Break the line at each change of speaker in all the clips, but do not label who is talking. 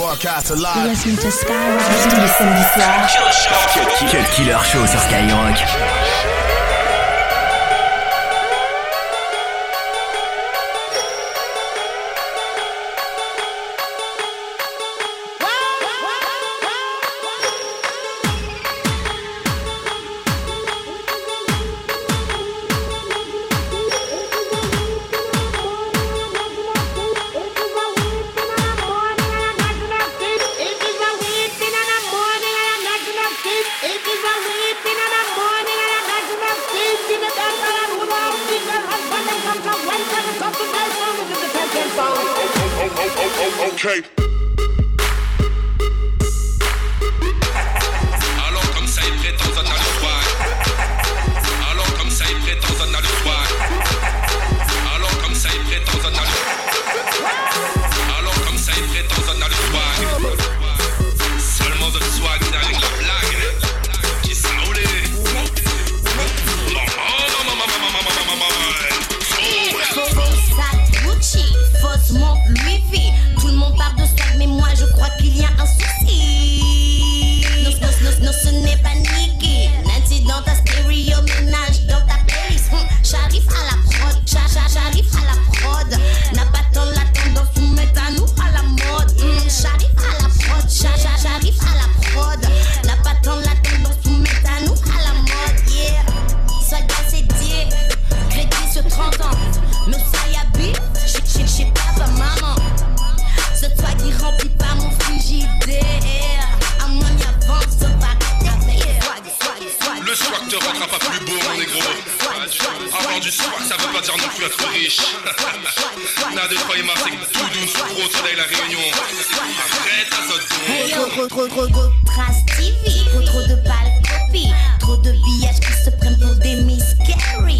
broadcast live.
Listening to Skyrock tous les samedis soirs.
Cut Killer Show sur Skyrock.
du ça veut pas dire non plus être riche. La Réunion. Trop, trop, de pâles copies. Trop de billages qui se prennent pour des Miss Carrie.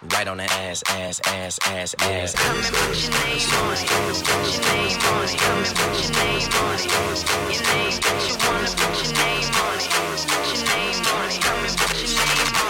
Right on the ass, ass, ass, ass, ass. Come and put your name on it. Put your name on it. Come and put your name on it. Your name, you wanna put your name on it. Put your name on it. Come and put your name on it.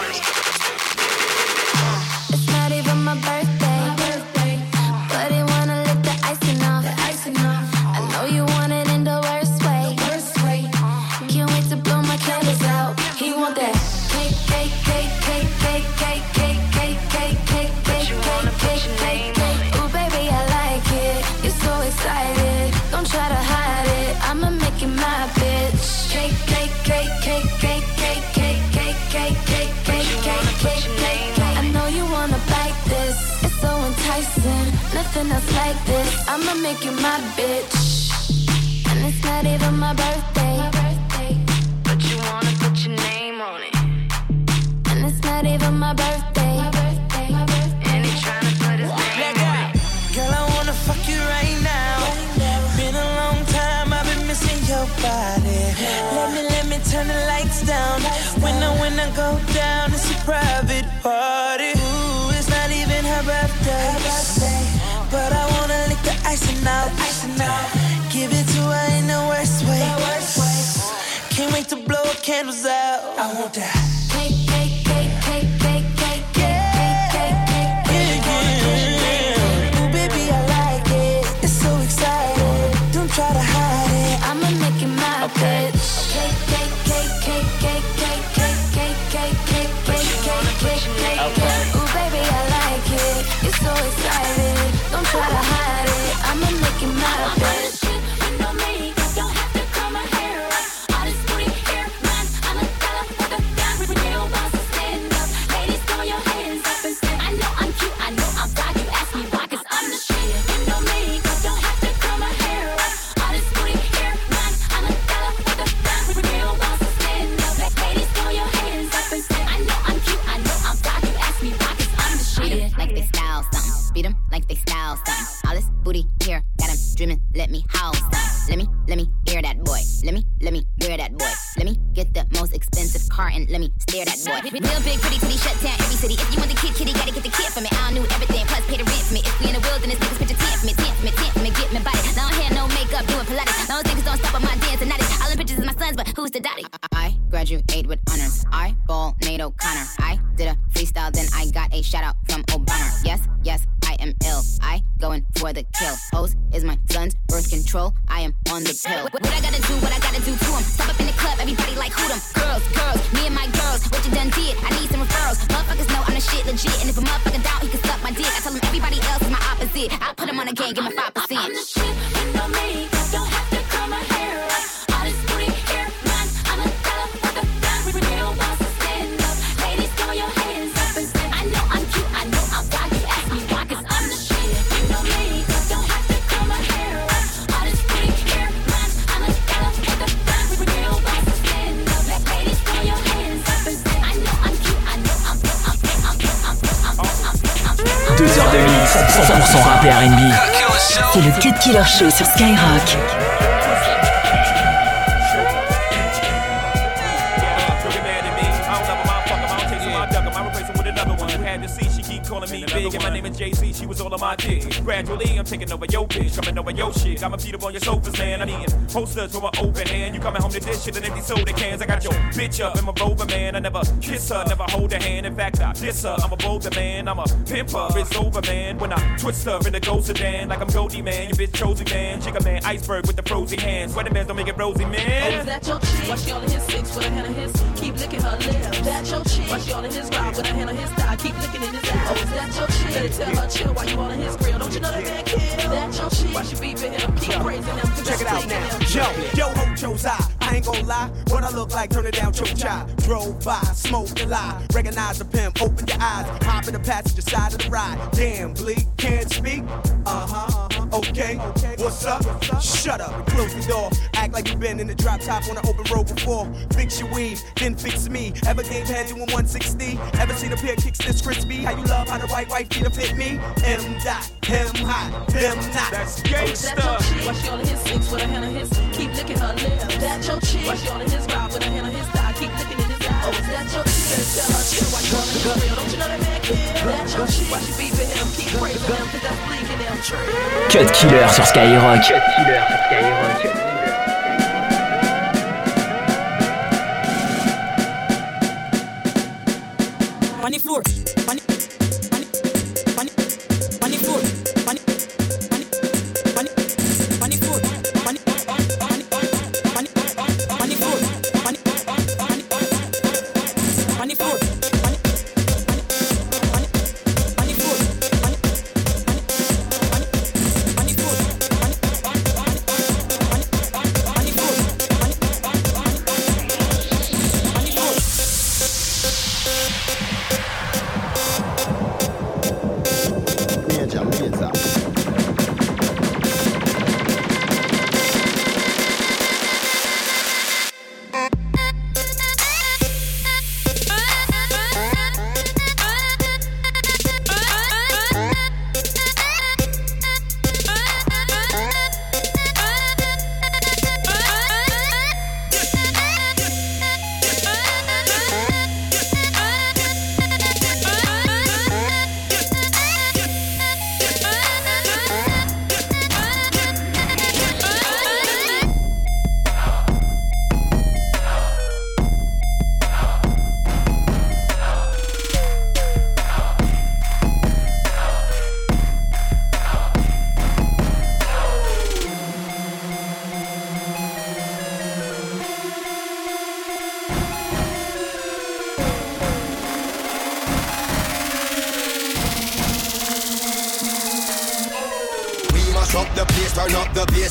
Nothing else like this. I'ma make you my bitch. And it's not even my birthday.
Out. Give it to her in the worst way. Can't wait to blow candles out. I want that.
Who's the daddy? I graduate with honors. I ball Nate O'Connor. I did a freestyle, then I got a shout out from Obama. Yes, yes, I am ill. I going for the kill. Host is my son's birth control. I am on the pill. What, what I gotta do, what I gotta do to him. Step up in the club, everybody like who them. Girls, girls, me and my girls. What you done did? I need some referrals. Motherfuckers know I'm the shit legit. And if a motherfucker doubt, he can suck my dick. I tell him everybody else is my opposite. I put him on a game, give him 5%. I'm the shit, you know me.
Deux heures de mix, 100% rap et R&B.
C'est le Cut Killer Show sur Skyrock.
Gradually, I'm taking over your bitch, coming over your shit. I'ma up on your sofas, man. I'm eating posters from an open hand. You coming home to this shit and empty soda cans. I got your bitch up in my rover, man. I never kiss her, never hold her hand. In fact, I diss her. I'm a bolder man, I'm a pimper. It's over, man. When I twist her in the ghost sedan, like I'm Goldie, man. Your bitch chosen, man. Chicken man, iceberg with the frozen hands. Sweater bands don't make it rosy,
Oh, is
man.
that your chick? Why she in his six with a hand of his? Keep licking her lips. That your chick? Why she in his ride with a hand of his thigh? Keep licking in his ass. Oh, is that your chick? Better tell her chill while you all in his grill. Kill? That? Why she beeping him? Keep praising him.
Check it out now. Yo, yo, ho, chose I. I ain't gon' lie. What I look like, turn it down, choke chai. Drove by, smoked a lie. Recognize the pimp, open your eyes. Hop in the passenger side of the ride. Damn, Bleek, can't speak. Uh uh-huh. Okay. What's up? Shut up and close the door. Act like you've been in the drop top on an open road before. Fix your weave, then fix me. Ever gave head doing 160? Ever seen a pair of kicks this crispy? How you love how the right wife feet fit me? M dot, him hot, them not.
That's
Is that your
gangsta.
chick? Why she all in his six with a hand on his? Keep licking her lips. That your chick? Why she all in his ride with a hand on his thigh? Keep licking
Cut Killer sur Skyrock.
Cut Killer sur Skyrock.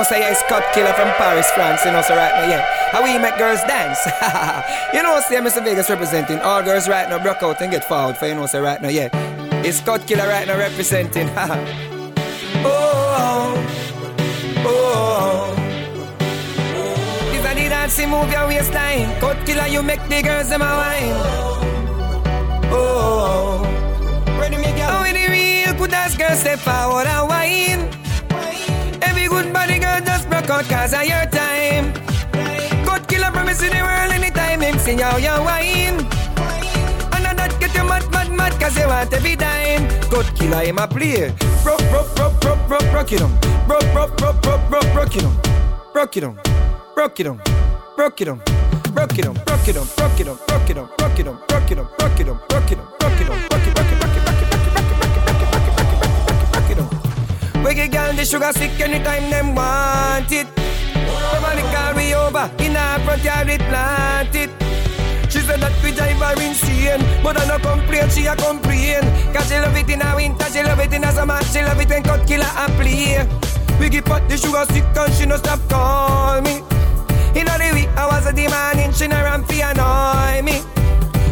Know, say, yeah, Cut Killer from Paris, France, you know, so right now, yeah. How we make girls dance? you know, say, Mr. Vegas representing all girls right now, broke out and get forward for, you know, say, right now, yeah. It's Cut Killer right now representing, oh, oh, oh. These are the dancing move your waistline. Cut killer, you make the girls them a wine. Oh, oh, oh, ready me girl. Oh, the real good ass girl step forward and wine. Every good body girl just broke out cause of your time. Cut killer promise in the world anytime him sing out your wine. And that get you mad, mad, mad cause you want every dime. Cut killer him a play. Broke, broke, broke, broke, broke, broke it on. Broke, broke, broke, broke, broke, broke it on. Broke it on. Broke it on. Broke it on. Broke it on. Broke it on. Broke it on. Broke it on. Broke it on. Broke it on. Broke it on. Broke it on. Broke it on. On. Girl, the sugar sick anytime them want it. Nobody call me over, in her front yard it plant it. She said that we drive her insane But I no complain, she a complain Cause she love it in a winter, she love it in a summer She love it when cut killer and play We pot the sugar sick and she no stop call me In all the week I was a demanding, she no ramp fi annoy me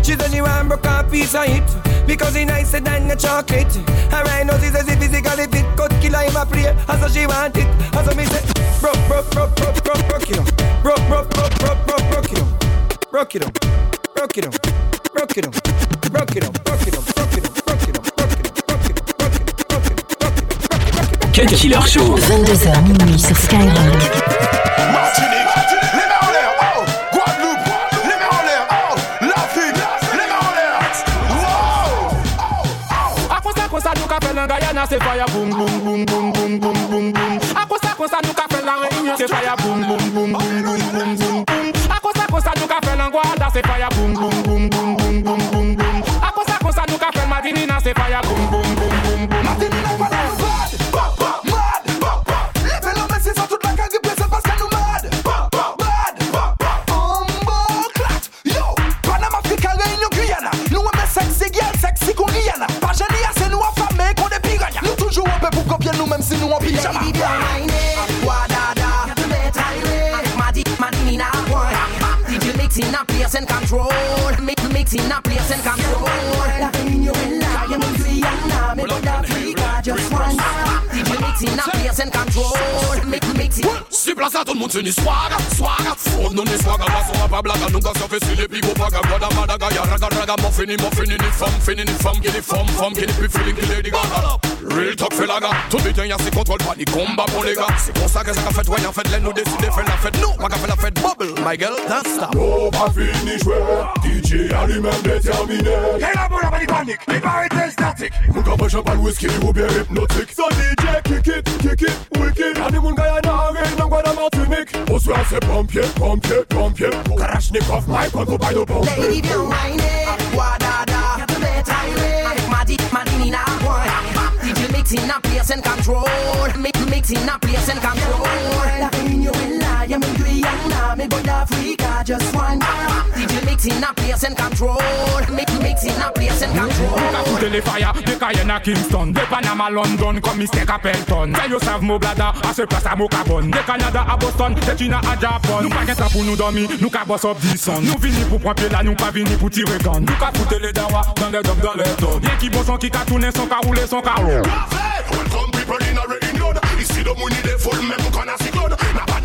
She said she want broke a piece of it because he nicer than a chocolate A rhino is as if physically fit Cut killer him a prayer As so she want it As so me say Broke, broke, broke, broke, broke, broke it up Broke, broke, broke, broke, broke, broke it up Broke it up Broke it up Broke it up Broke it up Broke it up Broke it up Broke it up
Cut Killer Show
22h minuit sur Skyrock
Guyana c'est fire boom boom boom boom boom boom boom boom. A costa costa nous qu'a la Réunion c'est fire boom boom boom boom boom boom boom boom. A costa costa nous qu'a fait c'est fire boom boom boom boom in a
place and control. Mix, mixing in place and control. I you in love, just one. Mixing in a place and control
plas la tout moun se ni swaga, swaga Froud nou ni swaga, baso wap a blaga Nou ka sefe si le pi go paga Gwada madaga, ya raga raga Mofini, mofini, ni fam, fini, ni fam Gini fam, fam, gini pi feeling, ki lady gaga Real talk fe laga Tout biten ya si kontrol pa ni komba bon lega Se kon sa ke sa ka fet, wè yon fet Len nou deside fe la fet, nou pa ka fe la fet Bubble, my girl, dan stop.
Nou pa fini jwe, DJ a li
men determine Ke la moun apan ni panik,
li pa rete statik Mou ka pe champal whisky, ou bien hypnotik So DJ kick it, kick it, wicked. Ani moun gaya nan ya nan na Martinique Posłucham se pompie, pompie, pompie Karaszników, Majkon, kupają pompie
Lady bią wajnie, wadada Tajwe, madi, madini na woń mix in a place and control? Mix, mix in a place and control. La réunion est là am in Guyana, me go to Africa, just one. DJ mix in a place and control Mix, mix in a place and control.
Look at foot the fire, the Cayenne Kingston. The Panama, London, come mistake a Pelton Tell yourself mo blada, a se place a mo carbone De Canada a Boston, de China a Japan. Nou pa gen sa pou nou domi, nou ka boss up this sun. Nou vini pou pran la, nou pa vini pou tire gan Nou ka foute le dawa, dan le dom, dan le ton Yen ki bon son ki ka toune, son ka roule, son ka
Welcome people in a ready road. Isi do mouni de fol, men mou
kon asik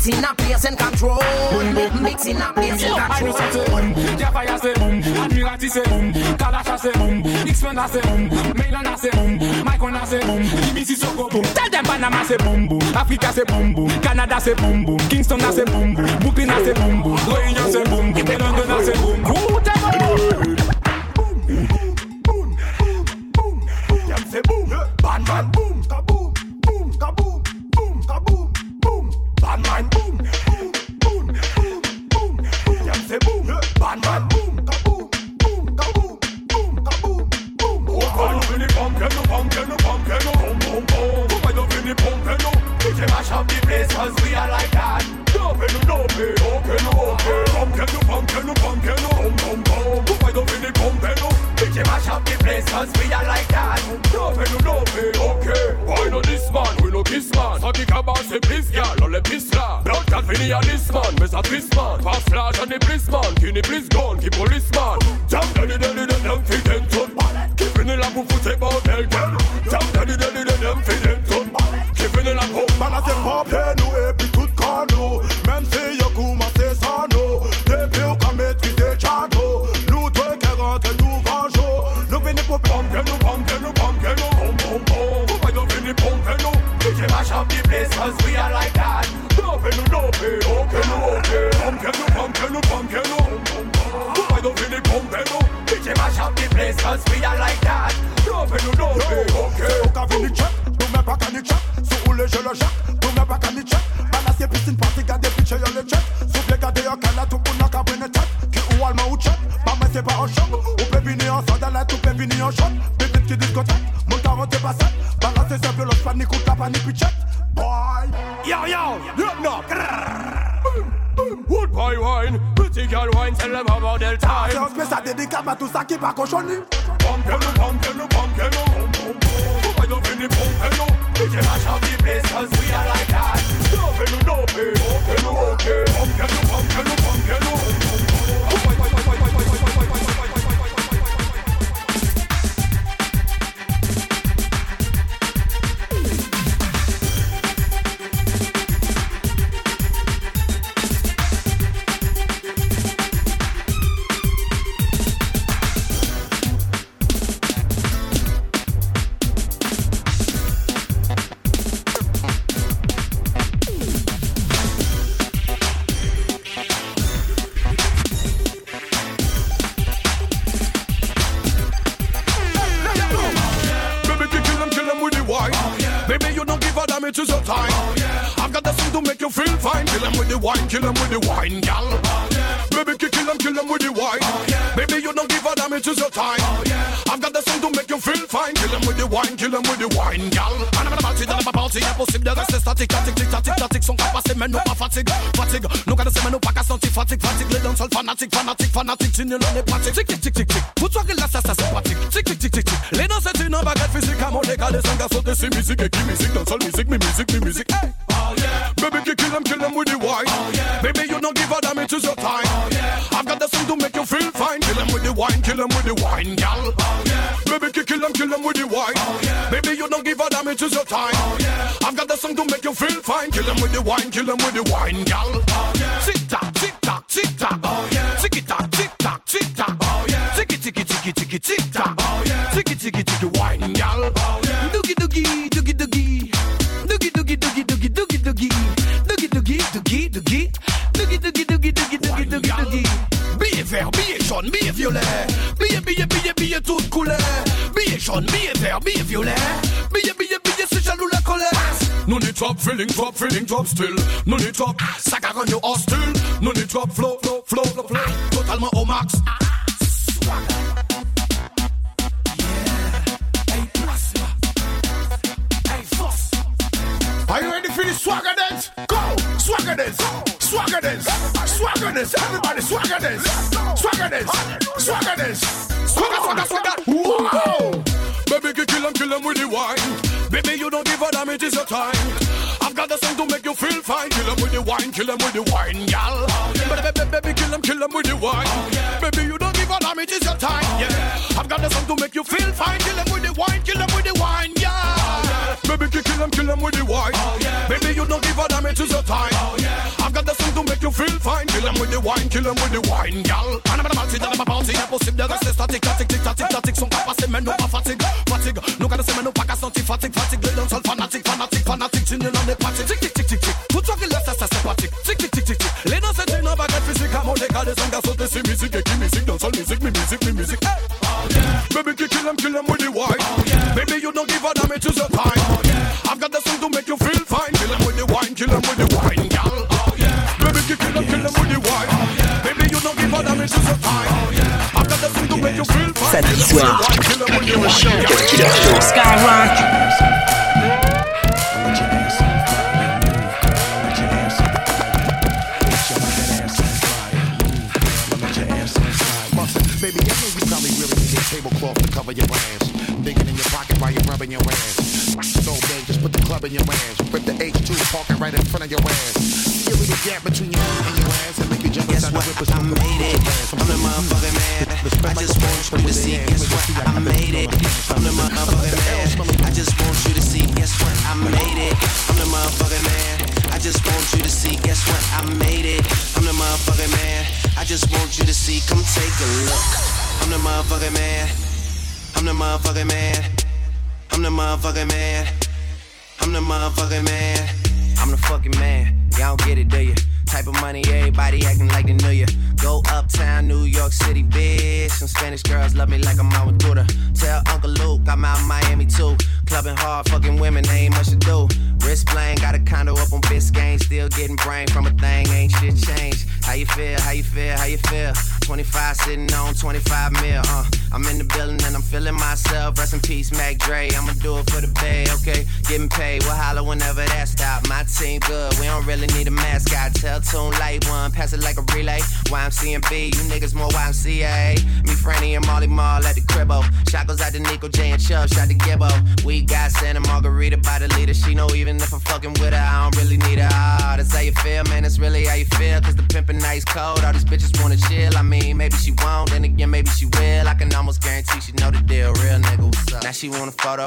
Mixing a place and control. One DJ mixing a place and control.
I say boom boom, Jaffa say boom boom, Admiral T say boom boom, Kalash say boom boom, X-Men say boom boom, Maylon say boom boom, Mike say boom boom, BBC so go boom. Tell them Panama say boom boom, Africa say boom boom, Canada say boom boom, Kingston say boom boom, Brooklyn say boom boom, Réunion say boom boom, London say boom boom.
DJ mash up the place 'cause we are like that. Dope, okay, no okay. Pumpkin, pumpkin, pumpkin, no boom, boom, boom. Why you feel the pumpkin? DJ mash up the place 'cause we are like that. Dope, no dope, okay. Why no this man, we no kiss man. Saki kabar say please, girl, ole piss la. Blood clot fini a this man, me sa twist man. Pass flash and the police man, kini please gun, ki police man. Jam daddy daddy daddy them fi den ton. Kifini la pou foute ba hotel girl. Jam daddy daddy daddy them fi den Man a se pape nou e pi tout kan nou. Même si yo kouma se san nou. Depi ou ka maîtriser chato. Nou dwe ke rentre nou vanjo. Nou vini pou pompe nou, pompe nou, pompe nou. Pom pom pom. Pou pa yo vini pompe nou. DJ mash up the place 'cause we are like that. Dope nou, dope, okay nou, okay. Pompe nou, pompe nou, pompe nou. Pou pa yo vini pompe nou. DJ mash up the place 'cause we are like that. Dope nou, dope, okay. Ou ka vini check, nou men pa ka ni check. Le je le check, nou men pa ka ni check. Balas ye piscine party, gade pitche yo le check. Souple gade yo kala, tout pou nan ka brene check. Ki ou alman ou check, pa mwen se pa an choc. Ou pe vini an sandalet, ou pe vini an shot. Bibit ki diskotek, moun ta rentre pa set. Balas se simple, los panique ou ta panique puis check. Boy, yo yo, yo no. Wood boy wine, pretty girl wine, tell them about their time. C'est un spécial dédicace à tout ça qui va cochonner. Pumpkin, pumpkin, pumpkin, Pourquoi you fini pumpkin, DJ mash up the place 'cause Dope, fatigue. Fatigue, les danseurs fanatiques, fanatiques, fanatiques, tu ne l'en es pratique. Tic, tic, tic, tic, tic. Pour toi, là, ça, ça, c'est pratique. Tic, tic, tic, tic, tic. Les danseurs, c'est une baguette physique, à mon égal, les sangs sauter, c'est musique, et qui musique, dans seule musique, mi musique, mi musique. Hey! Oh yeah. Baby, you kill them, kill them with the wine. Oh yeah. Baby, you don't give a damn, it is your time. Oh yeah. I've got the song to make you feel fine. Kill them with the wine, kill them with the wine, gal. Oh yeah. Baby, you kill them, kill them with the wine. Oh yeah. Baby, you don't give a damn, it is your time. Oh yeah. I've got the song to make you feel fine. Kill them with the wine, kill them with the wine, gal. Oh yeah. Tick tock, tick tock. Oh yeah. Ticky tock, tick tock, tick tock. Oh yeah. Ticky ticky ticky ticky tick tock. Oh yeah. Ticky ticky ticky wine, gal. Oh yeah. Doogie doogie, doogie doogie. Doogie doogie doogie doogie doogie doogie. Doogie doogie doogie doogie. Doogie doogie doogie doogie doogie doogie doogie. Billet vert, billet jaune, billet violet. Billet, billet, billet, billet toute couleur. Billet jaune, billet vert, billet violet. Billet, billet, No need top feeling, top feeling, top still. No need top, ça caronne yo hostile. No need top flow, flow, flow, flow, flow. Totalement au max.
Are you ready for the swagger dance? Go! Swagger dance! Swagger dance! Swagger dance! Everybody swagger dance! Swagger dance! Swagger dance! Swagger, swagger, swagger! Wow!
Baby, you kill them, kill them with the wine. Baby, you don't give a damn, it is your time. I've got the song to make you feel fine. Kill them with the wine, kill them with the wine, gal. Baby, baby, baby, kill them, kill them with the wine. Baby, you don't give a damn, it is your time. Yeah, I've got the song to make you feel fine. Kill them with the wine, kill them with the wine. Yeah, baby, kill them, kill them with the wine. Baby, you don't give a damn, it is your time. I've got the song to make you feel fine. Kill them with the wine, kill them with the wine, gal. And I'm a bouncy, I'm a bouncy, impossible de rester statique, statique, tic, tatic, tatic, sont capables, mais non pas fatigue. Non pas qu'à sentir fatigue, fatigue. Les danseurs fanatiques, fanatiques, fanatiques, tu n'es pas pratique. Tic, tic, tic, tic, tic. Tout ce qui laisse, ça, c'est pratique. Tic, tic, tic, tic, tic. Les danseurs, tu n'as pas qu'à physique, à mon égal, des sons, garçons, c'est musique, et qui musique, danseur, musique, mi musique, mi musique. Hey. Baby, kill them, kill them with the wine. Baby, you don't give a damn, it is your time. I've got the song to make you feel fine. Kill them with the wine, kill them with the wine, gal. Baby, kill them, kill them with the wine. Baby, you don't give a damn, it is your time. I've got the song to make you feel fine.
Samedi soir, Cut Killer Show. Skyrock.
To cover ass. Digging in your pocket while you're rubbing your ass. So babe, just put the club in your ass. Rip the H2 parking right in front of your ass. See a little gap between your and your ass and make you jump the whip. I made it.
I'm the motherfucking man. I just want you to see. Guess what? I made it. I'm the motherfucking man. I just want you to see. Guess what? I made it. I'm the motherfucking man. I just want you to see. Guess what? I made it. I'm the motherfucking man. I just want you to see. Come take a look. I'm the motherfucking man. I'm the motherfucking man. I'm the motherfucking man. I'm the motherfucking man. I'm the fucking man. Y'all don't get it, do you? Type of money, everybody acting like they knew you. Go uptown, New York City, bitch. Some Spanish girls love me like I'm with. Tell Uncle Luke I'm out in Miami too. Clubbing hard, fucking women, ain't much to do. Wrist playing, got a condo up on Biscayne. Still getting brain from a thing, ain't shit changed. How you feel, how you feel, how you feel? 25 sitting on 25 mil, uh. I'm in the building and I'm feeling myself. Rest in peace, Mac Dre. I'ma do it for the bay, okay? Getting paid, we'll holler whenever that stop. My team good, we don't really need a mascot. Tell Tune Light One, pass it like a relay. YMCMB, you niggas more YMCA. Me, Franny, and Mally Mall at the cribbo. Shot goes out to Nico J and Chubb, shot to Gibbo. We got Santa Margherita by the leader. She know even if I'm fucking with her, I don't really need her. Ah, that's how you feel, man. That's really how you feel. Cause the pimpin' nice cold. All these bitches wanna chill. I mean, maybe she won't, then again, maybe she will. I can almost guarantee she know the deal. Real nigga, what's up? Now she want a photo.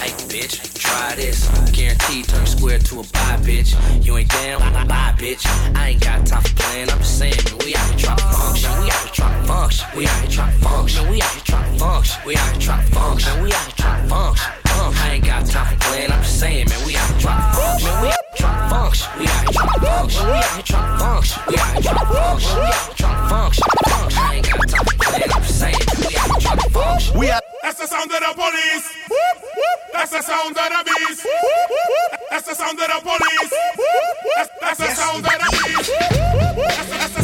hey, bitch, try this. Guaranteed turn square to a pie, bitch. You ain't down, bye, bitch. I ain't got time for playing. I'm just saying, man, we out here trying to function. We out here trying to function. We out here trying to function. We out here trying to function. We out here trying to function. We out here trying to function. Uh, I ain't got time for playing. I'm just saying, man, we out here trying to function. We out here trying to function. We out here trying to function. We out here trying to function. We out here trying to function. We out here trying to function. I ain't got time for playing. I'm just saying, we out here trying to function.
We are. That's the sound of the police. That's the sound of the beast. That's the sound of the police. That's the sound of the beast. That's the sound of the.